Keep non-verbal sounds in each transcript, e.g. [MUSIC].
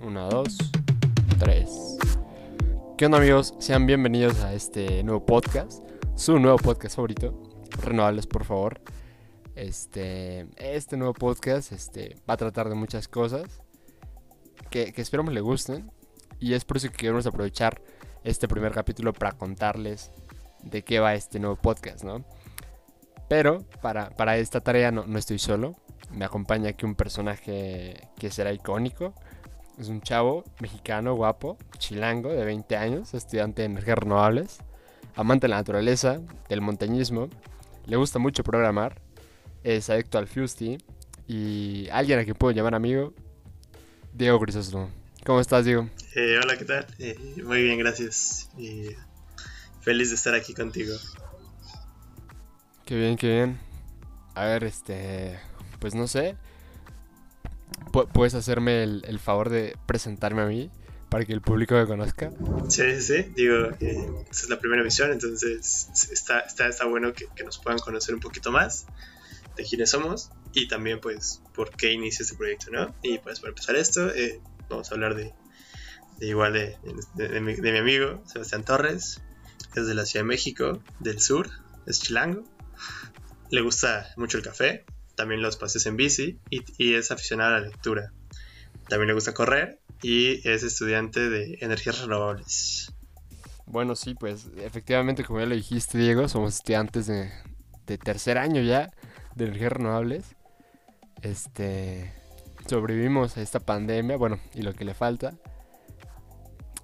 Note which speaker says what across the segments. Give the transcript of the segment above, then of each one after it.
Speaker 1: Una, dos, tres. ¿Qué onda amigos? Sean bienvenidos a este nuevo podcast, su nuevo podcast favorito, Renovables por favor. Este, este nuevo podcast este, va a tratar de muchas cosas que, que esperamos le gusten y es por eso que queremos aprovechar este primer capítulo para contarles de qué va este nuevo podcast, ¿no? Pero para, para esta tarea no, no estoy solo, me acompaña aquí un personaje que será icónico. Es un chavo mexicano, guapo, chilango, de 20 años, estudiante de energías renovables, amante de la naturaleza, del montañismo, le gusta mucho programar, es adicto al Fusty y alguien a quien puedo llamar amigo, Diego Crisóstomo. ¿Cómo estás, Diego?
Speaker 2: Eh, hola, ¿qué tal? Eh, muy bien, gracias. Y feliz de estar aquí contigo.
Speaker 1: Qué bien, qué bien. A ver, este pues no sé, puedes hacerme el, favor de presentarme a mí para que el público me conozca.
Speaker 2: Sí, sí, sí. Digo, eh, esta es la primera emisión, entonces está, está, está bueno que, nos puedan conocer un poquito más de quiénes somos y también, pues, por qué inicia este proyecto, ¿no? Y pues, para empezar esto, eh, vamos a hablar de, igual de, de, mi, de, mi, amigo Sebastián Torres, que es de la Ciudad de México, del sur, es chilango. Le gusta mucho el café, también los paseos en bici y, es aficionado a la lectura. También le gusta correr y es estudiante de energías renovables.
Speaker 1: Bueno, sí, pues efectivamente, como ya lo dijiste, Diego, somos estudiantes de, tercer año ya de energías renovables. Este, sobrevivimos a esta pandemia, bueno, y lo que le falta.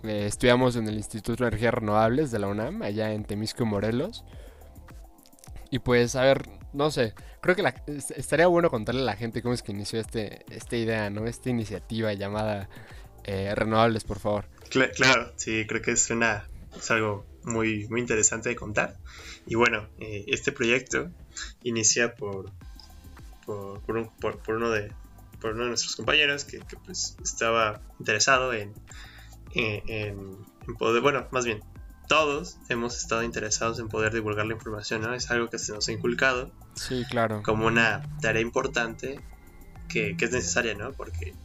Speaker 1: Eh, estudiamos en el Instituto de Energías Renovables de la UNAM, allá en Temisco, Morelos. Y pues, a ver, no sé, creo que estaría bueno contarle a la gente cómo es que inició este, esta idea, ¿no? Esta iniciativa llamada eh, Renovables, por favor.
Speaker 2: claro, sí, creo que es, una, es algo muy, muy interesante de contar. Y bueno, eh, este proyecto inicia por, por, uno de, por uno de nuestros compañeros que, pues estaba interesado en, en poder, bueno, más bien, todos hemos estado interesados en poder divulgar la información, ¿no? Es algo que se nos ha inculcado.
Speaker 1: Sí, claro.
Speaker 2: Como una tarea importante que, es necesaria, ¿no? Porque,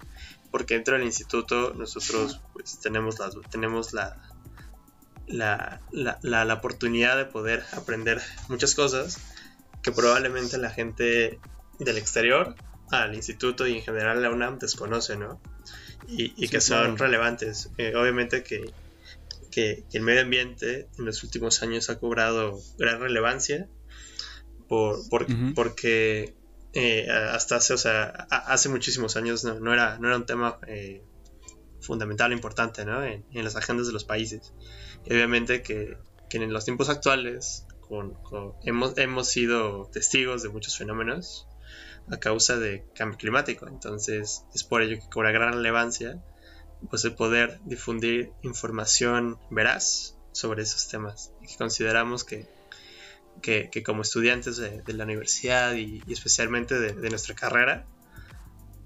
Speaker 2: porque dentro del instituto nosotros pues tenemos, la, tenemos la, la, la, la, oportunidad de poder aprender muchas cosas que probablemente la gente del exterior al instituto y en general la UNAM desconoce, ¿no? Y, que son relevantes. Eh, obviamente que que, el medio ambiente en los últimos años ha cobrado gran relevancia por, porque eh, hasta hace, o sea, hace muchísimos años no, era, no era un tema eh, fundamental importante en, las agendas de los países. obviamente que, en los tiempos actuales con, hemos, hemos sido testigos de muchos fenómenos a causa de cambio climático. Entonces es por ello que cobra gran relevancia pues el poder difundir información veraz sobre esos temas que consideramos que, que, como estudiantes de, la universidad y, especialmente de, nuestra carrera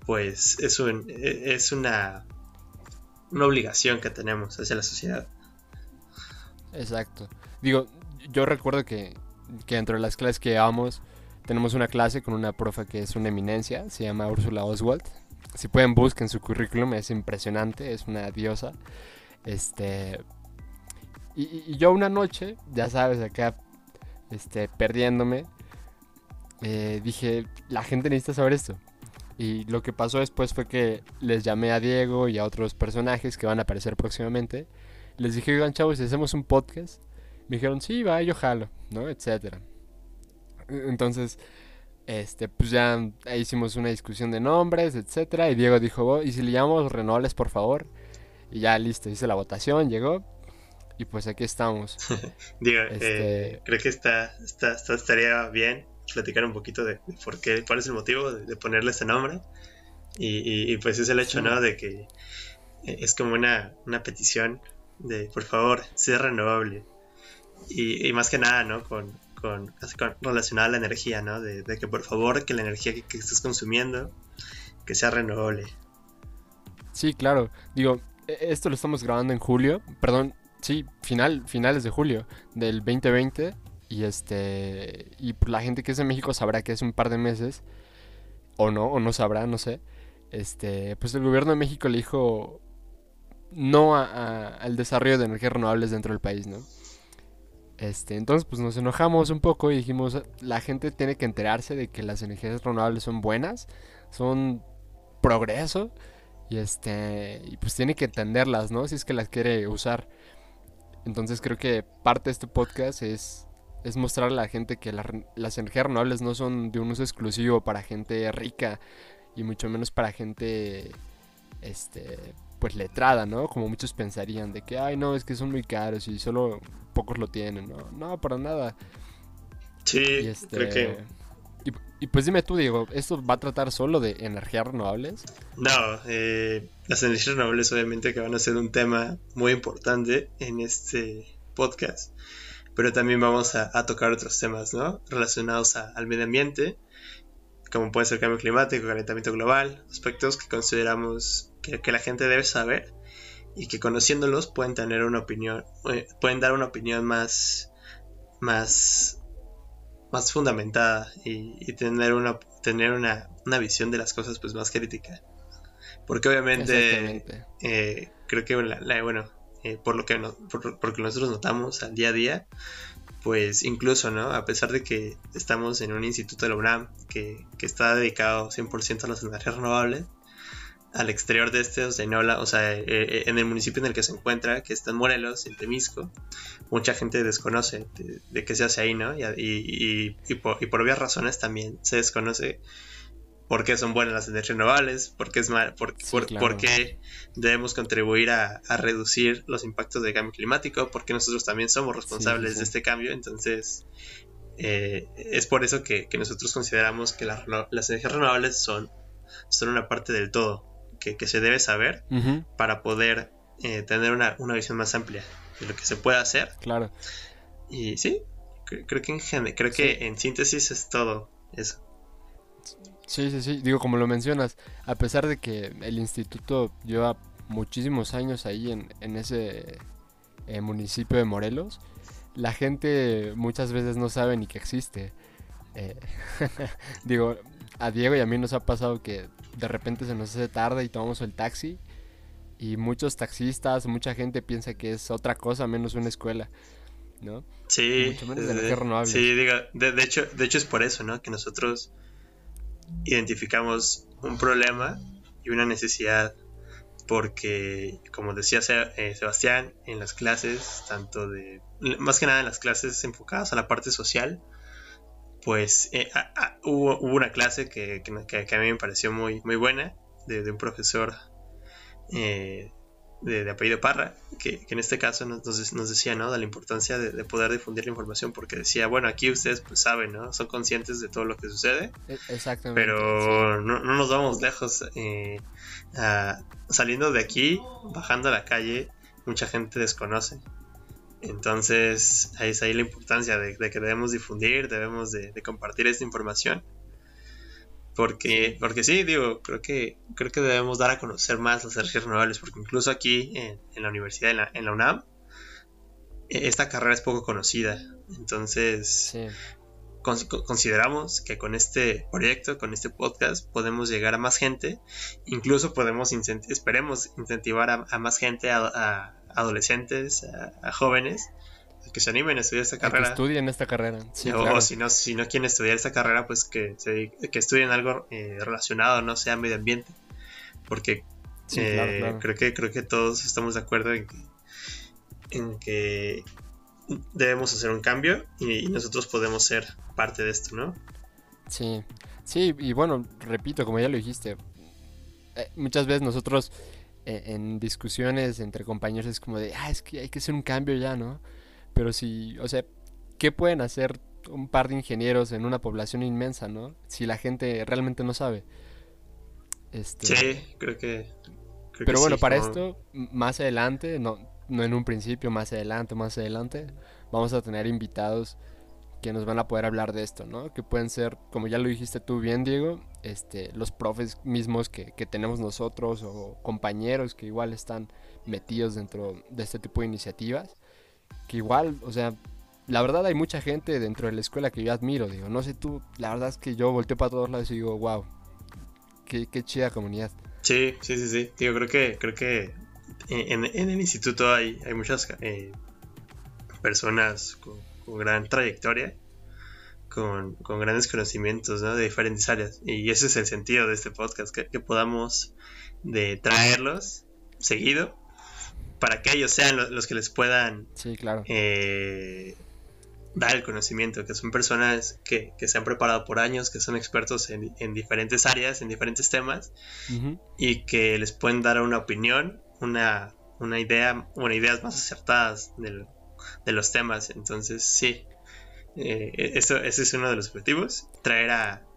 Speaker 2: pues es, un, es una, una obligación que tenemos hacia la sociedad.
Speaker 1: Exacto. Digo, yo recuerdo que, que dentro de las clases que llevamos tenemos una clase con una profe que es una eminencia, se llama Úrsula Oswald, si pueden busquen su currículum, es impresionante, es una diosa. Este. Y, yo una noche, ya sabes, acá, este, perdiéndome, eh, dije, la gente necesita saber esto. Y lo que pasó después fue que les llamé a Diego y a otros personajes que van a aparecer próximamente. Les dije, oigan, chavos, si hacemos un podcast. Me dijeron, sí, va, yo jalo, ¿no? Etcétera. Entonces, este, pues ya hicimos una discusión de nombres, etcétera. Y Diego dijo, oh, ¿y si le llamamos renovables, por favor? Y ya listo, hice la votación, llegó. Y pues aquí estamos. [LAUGHS]
Speaker 2: Diego, este... eh, creo que está, está, estaría bien platicar un poquito de, por qué, cuál es el motivo de, ponerle este nombre. Y, pues es el hecho, ¿no? De que eh, es como una, una petición de, por favor, sea renovable. Y, y, más que nada, ¿no? Con, con, relacionada a la energía, ¿no? De, que por favor que la energía que, estés consumiendo que sea renovable.
Speaker 1: Sí, claro. Digo, e, esto lo estamos grabando en julio, perdón, sí, final, finales de julio del 2020 y este y la gente que es de México sabrá que es un par de meses o no, o no sabrá, no sé. Este, pues el gobierno de México le dijo no al desarrollo de energías renovables dentro del país, ¿no? Este, entonces, pues nos enojamos un poco y dijimos, la gente tiene que enterarse de que las energías renovables son buenas, son progreso y este, y pues tiene que entenderlas, ¿no? Si es que las quiere usar. Entonces creo que parte de este podcast es, es mostrar a la gente que las energías renovables no son de un uso exclusivo para gente rica y mucho menos para gente, este, pues letrada, ¿no? Como muchos pensarían de que, ay, no, es que son muy caros y solo pocos lo tienen, ¿no? No, para nada.
Speaker 2: Sí, este, creo que...
Speaker 1: Y, pues dime tú, Diego, ¿esto va a tratar solo de energías renovables?
Speaker 2: No, eh, las energías renovables obviamente que van a ser un tema muy importante en este podcast, pero también vamos a, tocar otros temas, ¿no? Relacionados al medio ambiente, como puede ser cambio climático, calentamiento global, aspectos que consideramos que, la gente debe saber y que conociéndolos pueden tener una opinión, eh, pueden dar una opinión más, más, más fundamentada y, tener una, tener una, visión de las cosas pues más crítica. Porque obviamente eh, creo que bueno, eh, por lo que porque nosotros notamos al día a día, pues incluso, ¿no? A pesar de que estamos en un instituto de la UNAM que, que está dedicado 100% a las energías renovables, al exterior de este, o sea, o sea eh, eh, en el municipio en el que se encuentra, que está en Morelos, en Temisco, mucha gente desconoce de, qué se hace ahí, ¿no? Y, y, por, obvias razones también se desconoce por qué son buenas las energías renovables, por qué, es mal, por, qué debemos contribuir a, reducir los impactos del cambio climático, porque nosotros también somos responsables de este cambio, entonces... Eh, es por eso que, nosotros consideramos que las, las energías renovables son, son una parte del todo que, se debe saber para poder eh, tener una, visión más amplia de lo que se puede hacer.
Speaker 1: Claro.
Speaker 2: Y sí, creo que en creo que en síntesis es todo eso.
Speaker 1: Sí, sí, sí. Digo, como lo mencionas, a pesar de que el instituto lleva muchísimos años ahí en, en ese eh, municipio de Morelos, la gente muchas veces no sabe ni que existe. Eh, [LAUGHS] digo, a Diego y a mí nos ha pasado que de repente se nos hace tarde y tomamos el taxi y muchos taxistas, mucha gente piensa que es otra cosa menos una escuela, ¿no?
Speaker 2: Sí, de, sí, diga, de, hecho, de hecho es por eso, ¿no? Que nosotros identificamos un problema y una necesidad porque, como decía eh, Sebastián, en las clases, tanto de, más que nada en las clases enfocadas a la parte social, pues eh, hubo, una clase que, a mí me pareció muy, muy buena de, un profesor eh, de, apellido Parra, que, en este caso nos, nos, decía ¿no? de la importancia de, poder difundir la información, porque decía, bueno, aquí ustedes pues saben, ¿no? son conscientes de todo lo que sucede,
Speaker 1: e, Exactamente,
Speaker 2: pero no, nos vamos lejos. Eh, saliendo de aquí, bajando a la calle, mucha gente desconoce. Entonces, ahí es ahí la importancia de, que debemos difundir, debemos de, compartir esta información. Porque, porque sí, digo, creo que, creo que debemos dar a conocer más las energías renovables, porque incluso aquí en, la universidad, en la, UNAM, e, esta carrera es poco conocida. Entonces, consideramos que con este proyecto, con este podcast, podemos llegar a más gente. Incluso podemos, esperemos, incentivar a, más gente a, adolescentes, a, jóvenes, que se animen a estudiar esta carrera.
Speaker 1: Que estudien esta carrera.
Speaker 2: o, si, no, si no quieren estudiar esta carrera, pues que, que estudien algo eh, relacionado, no sea medio ambiente. Porque eh, creo que creo que todos estamos de acuerdo en que, en que debemos hacer un cambio y, nosotros podemos ser parte de esto, ¿no?
Speaker 1: Sí, sí, y bueno, repito, como ya lo dijiste, eh, muchas veces nosotros en, discusiones entre compañeros es como de, ah, es que hay que hacer un cambio ya, ¿no? Pero si, o sea, ¿qué pueden hacer un par de ingenieros en una población inmensa, ¿no? Si la gente realmente no sabe.
Speaker 2: Este... Sí, creo que...
Speaker 1: pero bueno, para esto, más adelante, no, no en un principio, más adelante, más adelante, vamos a tener invitados que nos van a poder hablar de esto, ¿no? Que pueden ser, como ya lo dijiste tú bien, Diego, este, los profes mismos que, tenemos nosotros o compañeros que igual están metidos dentro de este tipo de iniciativas. Que igual, o sea, la verdad hay mucha gente dentro de la escuela que yo admiro, digo, no sé tú, la verdad es que yo volteo para todos lados y digo, wow, qué, qué chida comunidad.
Speaker 2: Sí, sí, sí, sí, digo, creo que, creo que en, el instituto hay, hay muchas eh, personas con, gran trayectoria, con, grandes conocimientos de diferentes áreas. Y ese es el sentido de este podcast, que, podamos de traerlos seguido para que ellos sean los, que les puedan
Speaker 1: sí, claro.
Speaker 2: Eh, dar el conocimiento, que son personas que, se han preparado por años, que son expertos en, diferentes áreas, en diferentes temas, y que les pueden dar una opinión, una, una idea, una ideas más acertadas de los temas. Entonces, sí, eh, eso, ese es uno de los objetivos, traer a,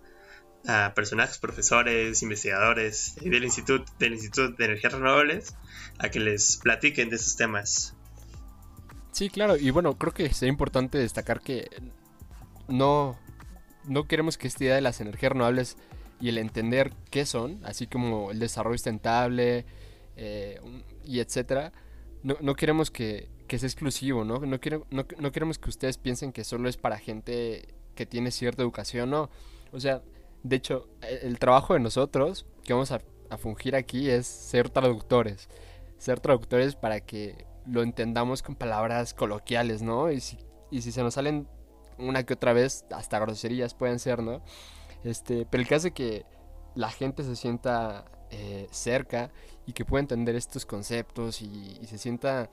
Speaker 2: a personajes, profesores, investigadores del Instituto, del Instituto de Energías Renovables a que les platiquen de esos temas.
Speaker 1: Sí, claro, y bueno, creo que sería importante destacar que no, no queremos que esta idea de las energías renovables y el entender qué son, así como el desarrollo sustentable eh, y etcétera, no, no queremos que, que, sea exclusivo, ¿no? No, quiero, no, no queremos que ustedes piensen que solo es para gente que tiene cierta educación, no. O sea, de hecho, e, el, trabajo de nosotros que vamos a, a fungir aquí es ser traductores. Ser traductores para que lo entendamos con palabras coloquiales, ¿no? Y si, y si se nos salen una que otra vez, hasta groserías pueden ser, ¿no? Este, pero el caso es que la gente se sienta eh, cerca y que pueda entender estos conceptos y, se sienta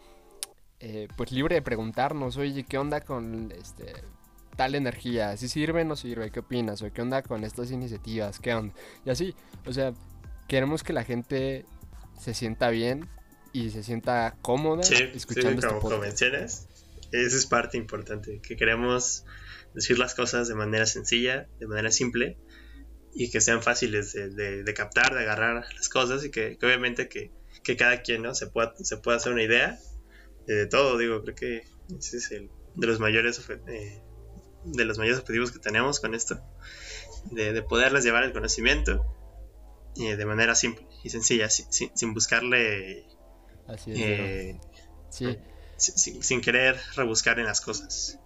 Speaker 1: eh, pues libre de preguntarnos, oye, ¿qué onda con este tal energía? ¿Si sirve o no sirve? ¿Qué opinas? ¿O qué onda con estas iniciativas? ¿Qué onda? Y así, o sea, queremos que la gente se sienta bien y se sienta cómoda escuchando
Speaker 2: sí, este como, mencionas, esa es parte importante, que queremos decir las cosas de manera sencilla, de manera simple y que sean fáciles de, captar, de agarrar las cosas y que, obviamente que, cada quien ¿no? se, pueda, se pueda hacer una idea de, todo, digo, creo que ese es el de los mayores eh, de los mayores objetivos que tenemos con esto, de, poderles llevar el conocimiento eh, de manera simple y sencilla, sin, sin buscarle
Speaker 1: Así es. Eh,
Speaker 2: sí. Sin, querer rebuscar en las cosas.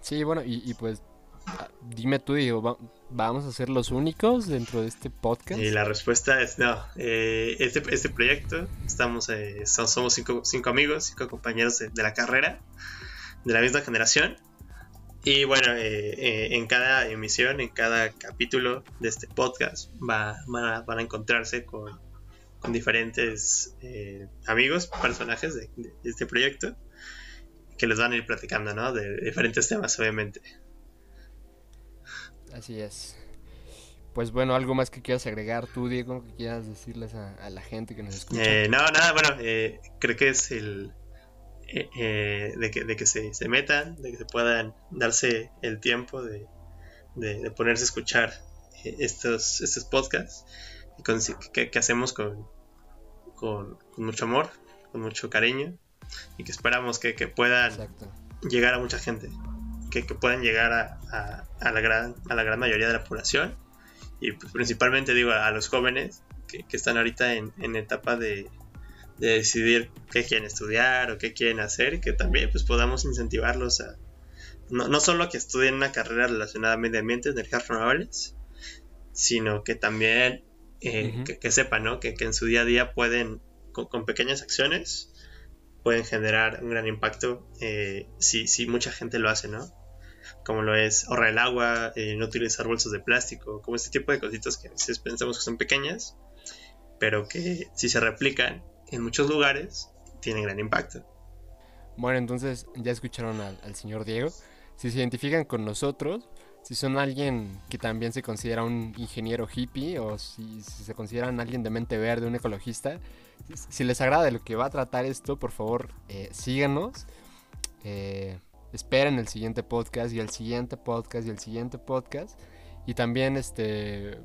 Speaker 1: Sí, bueno, y, pues ah, dime tú, digo, ¿vamos a ser los únicos dentro de este podcast?
Speaker 2: Y la respuesta es no. Eh, este, este proyecto, estamos, eh, somos cinco, cinco, amigos, cinco compañeros de, la carrera, de la misma generación. Y bueno, en cada emisión, en cada capítulo de este podcast, va, van a encontrarse con con diferentes eh, amigos, personajes de, este proyecto, que les van a ir platicando, ¿no? De diferentes temas, obviamente.
Speaker 1: Así es. Pues bueno, algo más que quieras agregar tú, Diego, que quieras decirles a, la gente que nos escucha.
Speaker 2: Eh, no, nada, bueno, eh, creo que es el de que, de que se, se, metan, de que se puedan darse el tiempo de, de, ponerse a escuchar estos, estos podcasts que, hacemos con, con, mucho amor, con mucho cariño y que esperamos que, puedan llegar a mucha gente, que, puedan llegar a, a, la gran, a la gran mayoría de la población y pues, principalmente digo a, los jóvenes que, están ahorita en, en etapa de, de, decidir qué quieren estudiar o qué quieren hacer y que también pues podamos incentivarlos a no, no solo que estudien una carrera relacionada a medio ambiente, energías renovables, sino que también eh, que, sepan, ¿no? Que, en su día a día pueden, con, pequeñas acciones, pueden generar un gran impacto eh, si, si, mucha gente lo hace, ¿no? Como lo es ahorrar el agua, eh, no utilizar bolsas de plástico, como este tipo de cositas que a veces pensamos que son pequeñas, pero que si se replican en muchos lugares, tienen gran impacto.
Speaker 1: Bueno, entonces ya escucharon al, señor Diego. Si se identifican con nosotros, si son alguien que también se considera un ingeniero hippie o si, se consideran alguien de mente verde, un ecologista, si les agrada lo que va a tratar esto, por favor eh, síganos. Eh, esperen el siguiente podcast y el siguiente podcast y el siguiente podcast. Y también, este,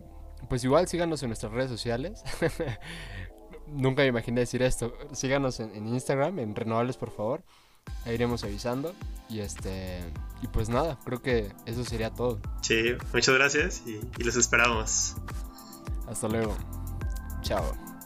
Speaker 1: pues igual síganos en nuestras redes sociales. [LAUGHS] Nunca me imaginé decir esto. Síganos en, en Instagram, en Renovables, por favor. Ahí iremos avisando. Y este. Y pues nada, creo que eso sería todo.
Speaker 2: Sí, muchas gracias y, y los esperamos.
Speaker 1: Hasta luego. Chao.